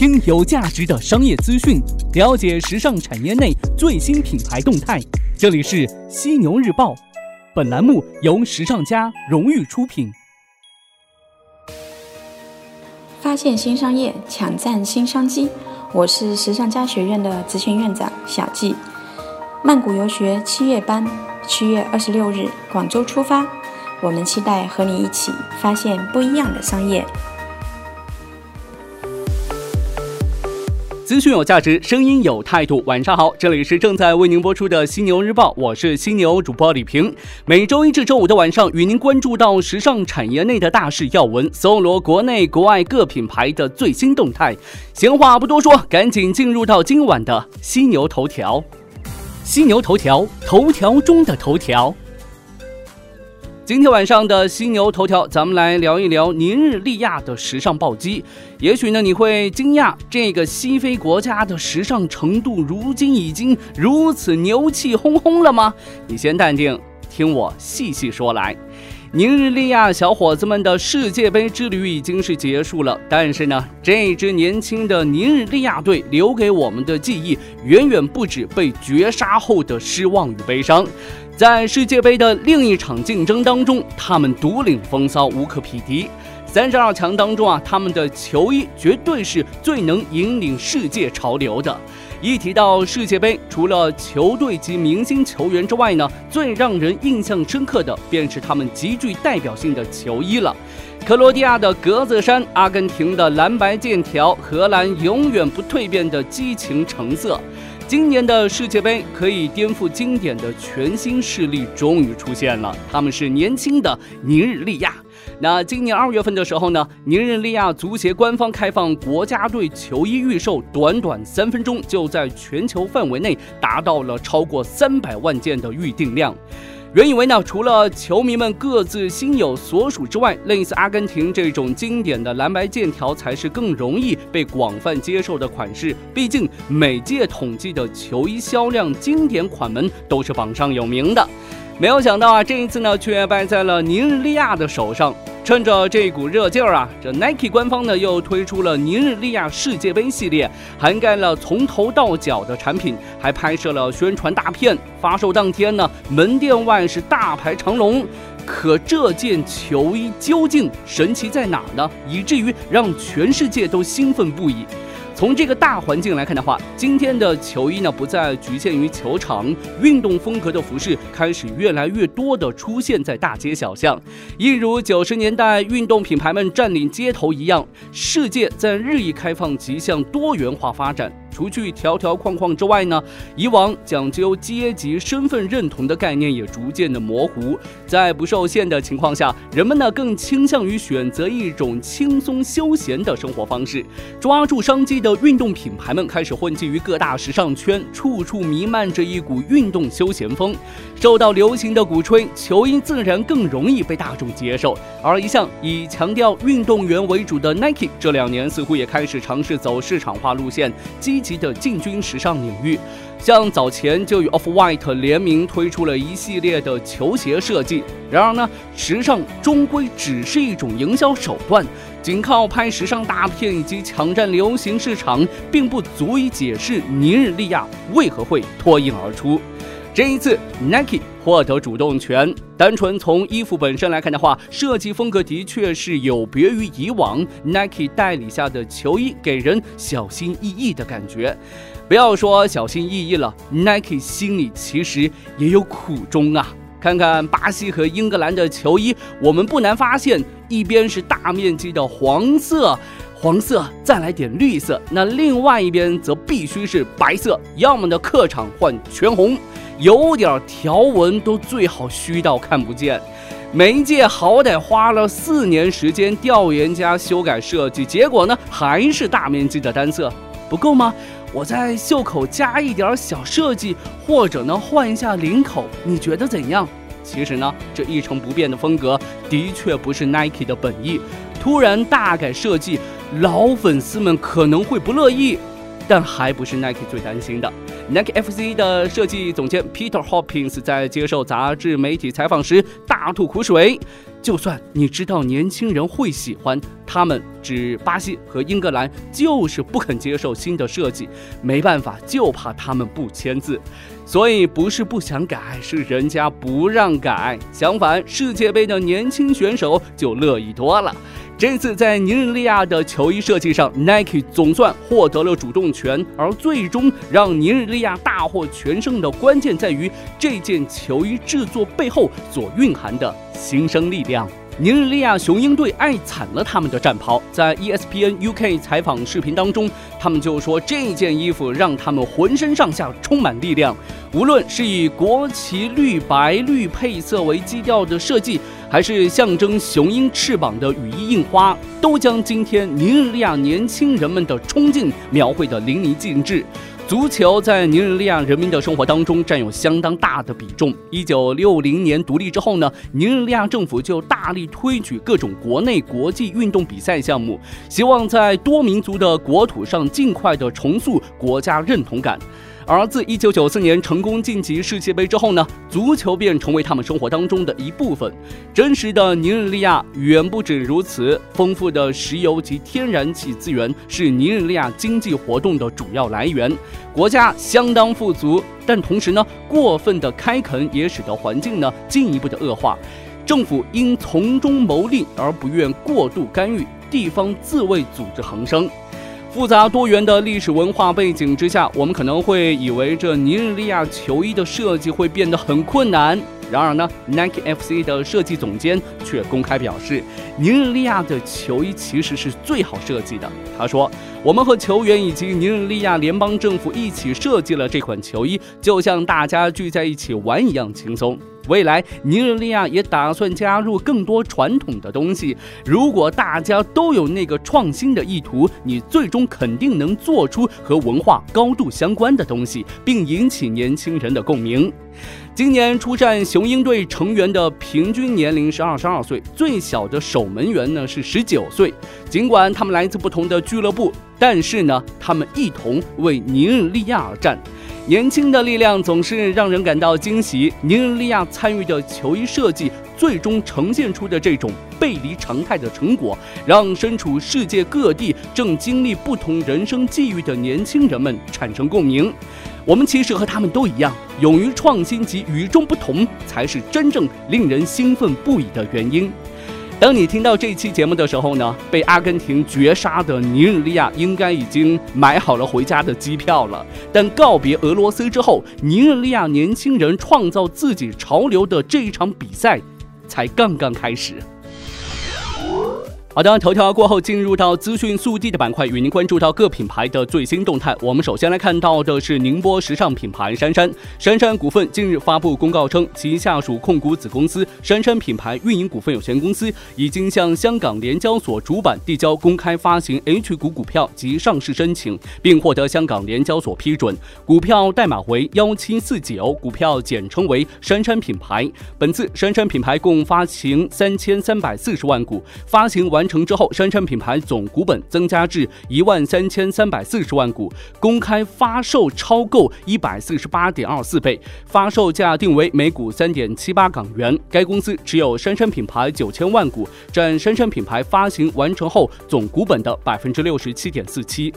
听有价值的商业资讯，了解时尚产业内最新品牌动态。这里是犀牛日报，本栏目由时尚家荣誉出品。发现新商业，抢占新商机。我是时尚家学院的执行院长小季。曼谷游学七月班，七月二十六日广州出发。我们期待和你一起发现不一样的商业。资讯有价值，声音有态度。晚上好，这里是正在为您播出的犀牛日报，我是犀牛主播李平。每周一至周五的晚上，与您关注到时尚产业内的大事要闻，搜罗国内国外各品牌的最新动态。闲话不多说，赶紧进入到今晚的犀牛头条。犀牛头条，头条中的头条。今天晚上的犀牛头条，咱们来聊一聊尼日利亚的时尚暴击。也许呢，你会惊讶，这个西非国家的时尚程度如今已经如此牛气哄哄了吗？你先淡定，听我细细说来。尼日利亚小伙子们的世界杯之旅已经是结束了，但是呢，这支年轻的尼日利亚队留给我们的记忆，远远不止被绝杀后的失望与悲伤。在世界杯的另一场竞争当中，他们独领风骚，无可匹敌。三十二强当中啊，他们的球衣绝对是最能引领世界潮流的。一提到世界杯，除了球队及明星球员之外呢，最让人印象深刻的便是他们极具代表性的球衣了。克罗地亚的格子衫，阿根廷的蓝白剑条，荷兰永远不蜕变的激情橙色。今年的世界杯可以颠覆经典的全新势力终于出现了，他们是年轻的尼日利亚。那今年二月份的时候呢，尼日利亚足协官方开放国家队球衣预售，短短三分钟就在全球范围内达到了超过三百万件的预定量。原以为呢，除了球迷们各自心有所属之外，类似阿根廷这种经典的蓝白剑条才是更容易被广泛接受的款式。毕竟每届统计的球衣销量，经典款们都是榜上有名的。没有想到啊，这一次呢，却败在了尼日利亚的手上。趁着这股热劲儿啊，这 Nike 官方呢又推出了尼日利亚世界杯系列，涵盖了从头到脚的产品，还拍摄了宣传大片。发售当天呢，门店外是大排长龙。可这件球衣究竟神奇在哪呢？以至于让全世界都兴奋不已。从这个大环境来看的话，今天的球衣呢不再局限于球场，运动风格的服饰开始越来越多的出现在大街小巷，一如九十年代运动品牌们占领街头一样，世界在日益开放，即向多元化发展。除去条条框框之外呢，以往讲究阶级身份认同的概念也逐渐的模糊。在不受限的情况下，人们呢更倾向于选择一种轻松休闲的生活方式。抓住商机的运动品牌们开始混迹于各大时尚圈，处处弥漫着一股运动休闲风。受到流行的鼓吹，球衣自然更容易被大众接受。而一向以强调运动员为主的 Nike，这两年似乎也开始尝试走市场化路线，积级的进军时尚领域。像早前就与 Off White 联名推出了一系列的球鞋设计。然而呢，时尚终归只是一种营销手段，仅靠拍时尚大片以及抢占流行市场，并不足以解释尼日利亚为何会脱颖而出。这一次，Nike 获得主动权。单纯从衣服本身来看的话，设计风格的确是有别于以往 Nike 代理下的球衣，给人小心翼翼的感觉。不要说小心翼翼了，Nike 心里其实也有苦衷啊。看看巴西和英格兰的球衣，我们不难发现，一边是大面积的黄色，黄色再来点绿色，那另外一边则必须是白色，要么呢客场换全红。有点条纹都最好虚到看不见，每一届好歹花了四年时间调研加修改设计，结果呢还是大面积的单色，不够吗？我在袖口加一点小设计，或者呢换一下领口，你觉得怎样？其实呢这一成不变的风格的确不是 Nike 的本意，突然大改设计，老粉丝们可能会不乐意。但还不是 Nike 最担心的。Nike FC 的设计总监 Peter Hopkins 在接受杂志媒体采访时大吐苦水。就算你知道年轻人会喜欢，他们指巴西和英格兰就是不肯接受新的设计，没办法，就怕他们不签字。所以不是不想改，是人家不让改。相反，世界杯的年轻选手就乐意多了。这次在尼日利亚的球衣设计上，Nike 总算获得了主动权，而最终让尼日利亚大获全胜的关键在于这件球衣制作背后所蕴含的新生力量。尼日利亚雄鹰队爱惨了他们的战袍，在 ESPN UK 采访视频当中，他们就说这件衣服让他们浑身上下充满力量。无论是以国旗绿白绿配色为基调的设计，还是象征雄鹰翅膀的羽衣印花，都将今天尼日利亚年轻人们的冲劲描绘得淋漓尽致。足球在尼日利亚人民的生活当中占有相当大的比重。一九六零年独立之后呢，尼日利亚政府就大力推举各种国内国际运动比赛项目，希望在多民族的国土上尽快的重塑国家认同感。而自1994年成功晋级世界杯之后呢，足球便成为他们生活当中的一部分。真实的尼日利亚远不止如此，丰富的石油及天然气资源是尼日利亚经济活动的主要来源，国家相当富足。但同时呢，过分的开垦也使得环境呢进一步的恶化。政府应从中牟利，而不愿过度干预，地方自卫组织横生。复杂多元的历史文化背景之下，我们可能会以为这尼日利亚球衣的设计会变得很困难。然而呢，Nike FC 的设计总监却公开表示，尼日利亚的球衣其实是最好设计的。他说：“我们和球员以及尼日利亚联邦政府一起设计了这款球衣，就像大家聚在一起玩一样轻松。”未来，尼日利亚也打算加入更多传统的东西。如果大家都有那个创新的意图，你最终肯定能做出和文化高度相关的东西，并引起年轻人的共鸣。今年出战雄鹰队成员的平均年龄是二十二岁，最小的守门员呢是十九岁。尽管他们来自不同的俱乐部，但是呢，他们一同为尼日利亚而战。年轻的力量总是让人感到惊喜。尼日利亚参与的球衣设计，最终呈现出的这种背离常态的成果，让身处世界各地、正经历不同人生际遇的年轻人们产生共鸣。我们其实和他们都一样，勇于创新及与众不同，才是真正令人兴奋不已的原因。当你听到这期节目的时候呢，被阿根廷绝杀的尼日利亚应该已经买好了回家的机票了。但告别俄罗斯之后，尼日利亚年轻人创造自己潮流的这一场比赛，才刚刚开始。好的，头条过后进入到资讯速递的板块，与您关注到各品牌的最新动态。我们首先来看到的是宁波时尚品牌杉杉。杉杉股份近日发布公告称，其下属控股子公司杉杉品牌运营股份有限公司已经向香港联交所主板递交公开发行 H 股股票及上市申请，并获得香港联交所批准。股票代码为幺七四九，股票简称为杉杉品牌。本次杉杉品牌共发行三千三百四十万股，发行完。完成之后，杉杉品牌总股本增加至一万三千三百四十万股，公开发售超购一百四十八点二四倍，发售价定为每股三点七八港元。该公司持有杉杉品牌九千万股，占杉杉品牌发行完成后总股本的百分之六十七点四七。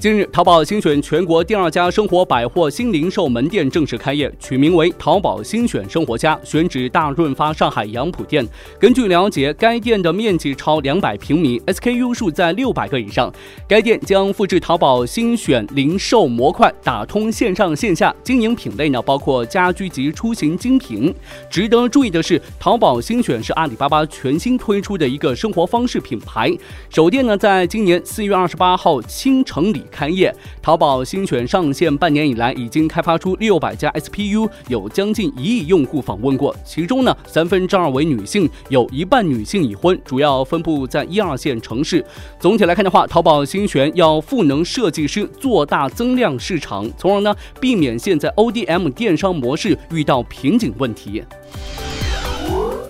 近日，淘宝新选全国第二家生活百货新零售门店正式开业，取名为“淘宝新选生活家”，选址大润发上海杨浦店。根据了解，该店的面积超两百平米，SKU 数在六百个以上。该店将复制淘宝新选零售模块，打通线上线下，经营品类呢包括家居及出行精品。值得注意的是，淘宝新选是阿里巴巴全新推出的一个生活方式品牌。首店呢，在今年四月二十八号清城里。开业，淘宝新选上线半年以来，已经开发出六百家 SPU，有将近一亿用户访问过。其中呢，三分之二为女性，有一半女性已婚，主要分布在一二线城市。总体来看的话，淘宝新选要赋能设计师，做大增量市场，从而呢避免现在 ODM 电商模式遇到瓶颈问题。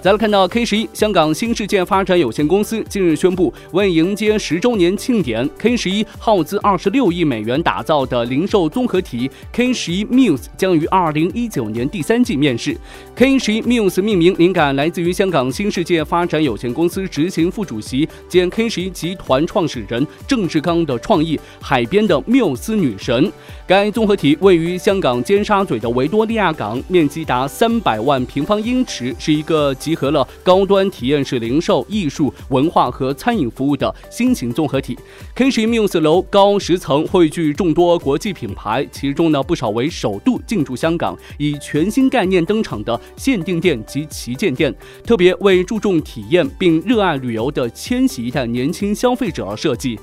再来看到 K 十一，香港新世界发展有限公司近日宣布，为迎接十周年庆典，K 十一耗资二十六亿美元打造的零售综合体 K 十一 Muse 将于二零一九年第三季面世。K 十一 Muse 命名灵感来自于香港新世界发展有限公司执行副主席兼 K 十一集团创始人郑志刚的创意“海边的缪斯女神”。该综合体位于香港尖沙咀的维多利亚港，面积达三百万平方英尺，是一个集集合了高端体验式零售、艺术、文化和餐饮服务的新型综合体。K 十一 Muse 楼高十层，汇聚众多国际品牌，其中呢不少为首度进驻香港，以全新概念登场的限定店及旗舰店，特别为注重体验并热爱旅游的千禧一代年轻消费者而设计。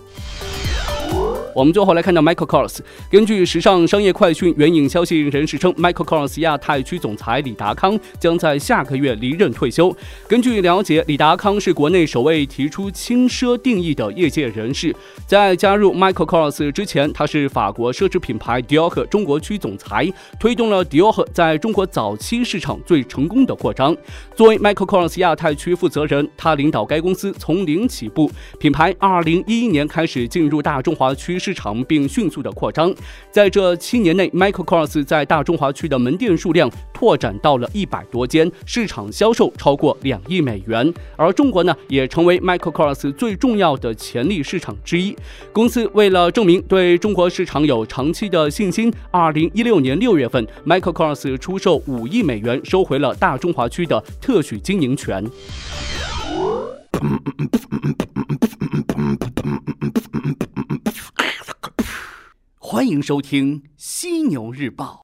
我们最后来看到 Michael Kors。根据时尚商业快讯援引消息人士称，Michael Kors 亚太区总裁李达康将在下个月离任退休。根据了解，李达康是国内首位提出轻奢定义的业界人士。在加入 Michael Kors 之前，他是法国奢侈品牌 Dior 中国区总裁，推动了 Dior 在中国早期市场最成功的扩张。作为 Michael Kors 亚太区负责人，他领导该公司从零起步，品牌2011年开始进入大中华区。市场并迅速的扩张，在这七年内，Michael Kors 在大中华区的门店数量拓展到了一百多间，市场销售超过两亿美元。而中国呢，也成为 Michael Kors 最重要的潜力市场之一。公司为了证明对中国市场有长期的信心，二零一六年六月份，Michael Kors 出售五亿美元，收回了大中华区的特许经营权。欢迎收听《犀牛日报》。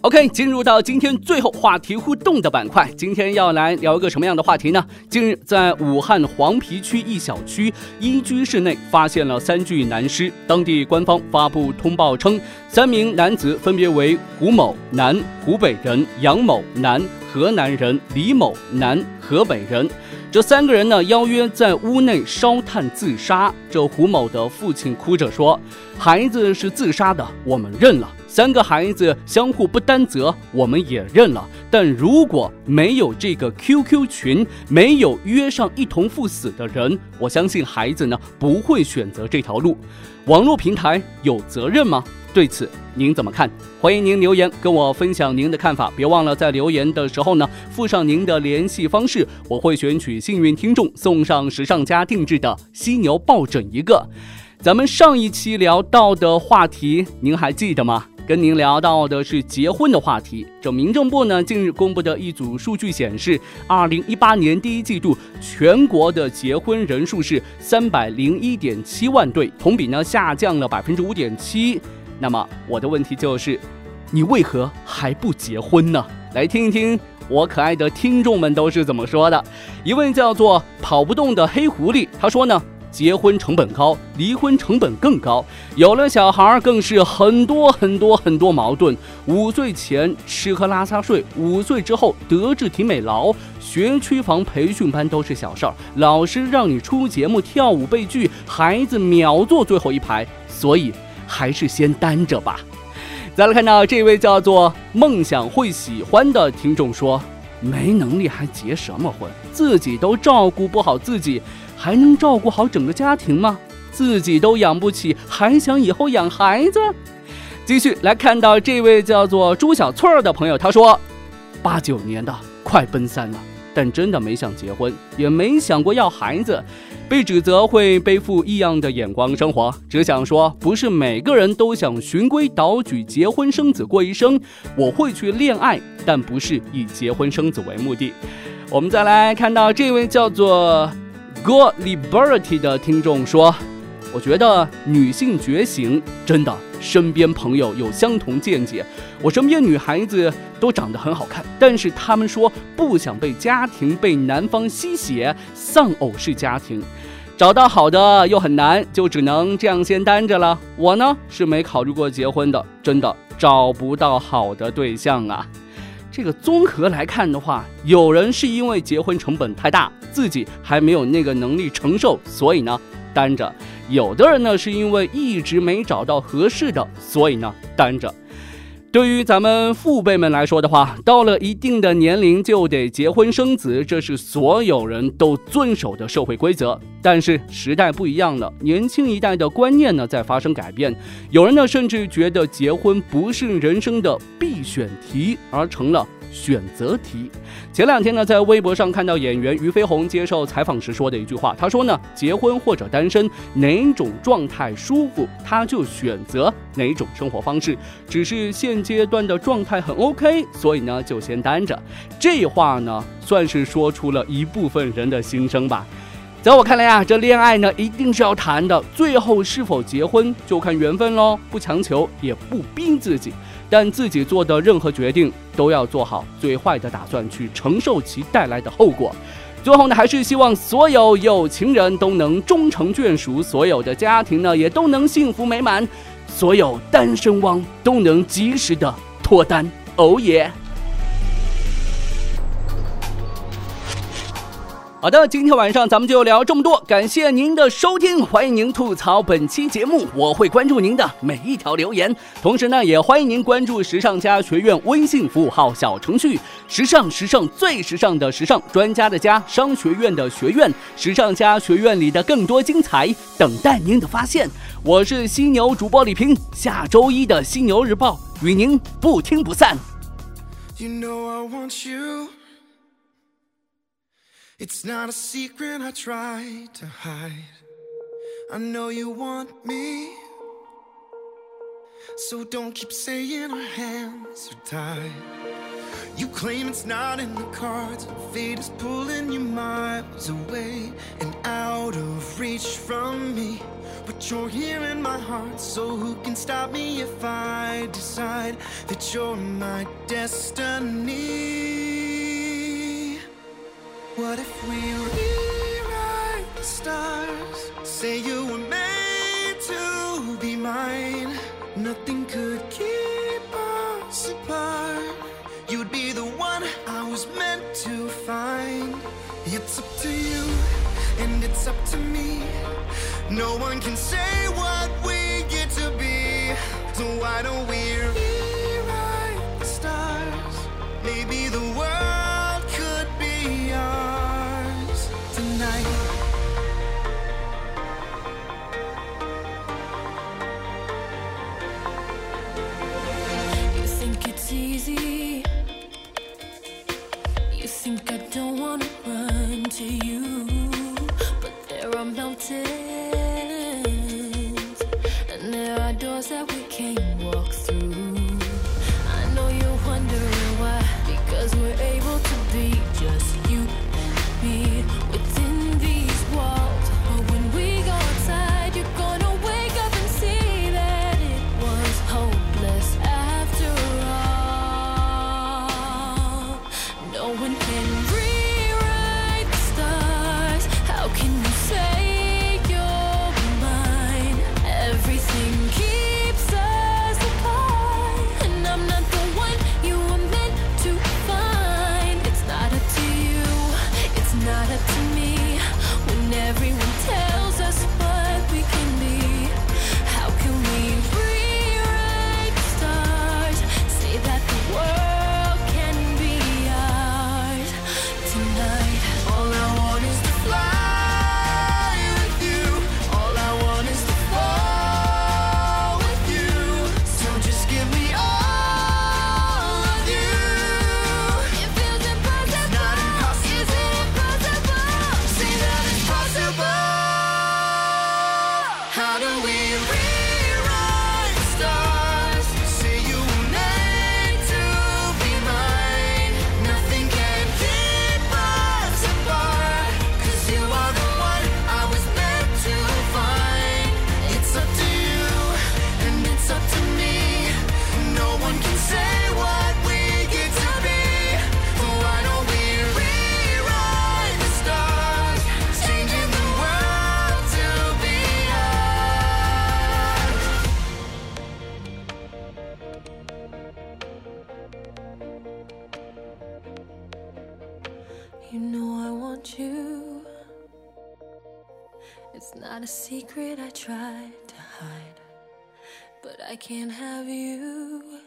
OK，进入到今天最后话题互动的板块。今天要来聊一个什么样的话题呢？近日，在武汉黄陂区一小区一居室内发现了三具男尸。当地官方发布通报称，三名男子分别为胡某（男，湖北人）、杨某（男，河南人）、李某（男，河北人）。这三个人呢，邀约在屋内烧炭自杀。这胡某的父亲哭着说：“孩子是自杀的，我们认了。三个孩子相互不担责，我们也认了。但如果没有这个 QQ 群，没有约上一同赴死的人，我相信孩子呢不会选择这条路。网络平台有责任吗？”对此您怎么看？欢迎您留言跟我分享您的看法。别忘了在留言的时候呢，附上您的联系方式，我会选取幸运听众送上时尚家定制的犀牛抱枕一个。咱们上一期聊到的话题，您还记得吗？跟您聊到的是结婚的话题。这民政部呢近日公布的一组数据显示，二零一八年第一季度全国的结婚人数是三百零一点七万对，同比呢下降了百分之五点七。那么我的问题就是，你为何还不结婚呢？来听一听我可爱的听众们都是怎么说的。一位叫做跑不动的黑狐狸，他说呢，结婚成本高，离婚成本更高，有了小孩更是很多很多很多矛盾。五岁前吃喝拉撒睡，五岁之后德智体美劳，学区房、培训班都是小事儿，老师让你出节目、跳舞、背剧，孩子秒坐最后一排，所以。还是先单着吧。再来看到这位叫做梦想会喜欢的听众说：“没能力还结什么婚？自己都照顾不好自己，还能照顾好整个家庭吗？自己都养不起，还想以后养孩子？”继续来看到这位叫做朱小翠儿的朋友，他说：“八九年的，快奔三了。”但真的没想结婚，也没想过要孩子，被指责会背负异样的眼光生活，只想说，不是每个人都想循规蹈矩结婚生子过一生。我会去恋爱，但不是以结婚生子为目的。我们再来看到这位叫做 God Liberty 的听众说，我觉得女性觉醒真的。身边朋友有相同见解，我身边女孩子都长得很好看，但是她们说不想被家庭被男方吸血，丧偶式家庭，找到好的又很难，就只能这样先单着了。我呢是没考虑过结婚的，真的找不到好的对象啊。这个综合来看的话，有人是因为结婚成本太大，自己还没有那个能力承受，所以呢单着。有的人呢，是因为一直没找到合适的，所以呢单着。对于咱们父辈们来说的话，到了一定的年龄就得结婚生子，这是所有人都遵守的社会规则。但是时代不一样了，年轻一代的观念呢在发生改变，有人呢甚至觉得结婚不是人生的必选题，而成了。选择题。前两天呢，在微博上看到演员俞飞鸿接受采访时说的一句话，他说呢，结婚或者单身，哪种状态舒服，他就选择哪种生活方式。只是现阶段的状态很 OK，所以呢，就先单着。这话呢，算是说出了一部分人的心声吧。在我看来啊，这恋爱呢，一定是要谈的，最后是否结婚就看缘分喽，不强求，也不逼自己。但自己做的任何决定都要做好最坏的打算，去承受其带来的后果。最后呢，还是希望所有有情人都能终成眷属，所有的家庭呢也都能幸福美满，所有单身汪都能及时的脱单。哦耶！好的，今天晚上咱们就聊这么多，感谢您的收听，欢迎您吐槽本期节目，我会关注您的每一条留言，同时呢，也欢迎您关注时尚家学院微信服务号小程序，时尚时尚最时尚的时尚专家的家商学院的学院，时尚家学院里的更多精彩等待您的发现。我是犀牛主播李平，下周一的犀牛日报与您不听不散。You know I want you. It's not a secret I try to hide. I know you want me. So don't keep saying our hands are tied. You claim it's not in the cards. Fate is pulling you miles away and out of reach from me. But you're here in my heart, so who can stop me if I decide that you're my destiny? What if we rewrite the stars? Say you were made to be mine. Nothing could keep us apart. You'd be the one I was meant to find. It's up to you, and it's up to me. No one can say what we get to be. So why don't we not a secret I tried to hide, but I can't have you.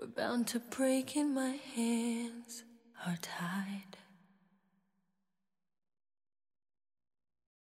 We're bound to break and my hands are tied.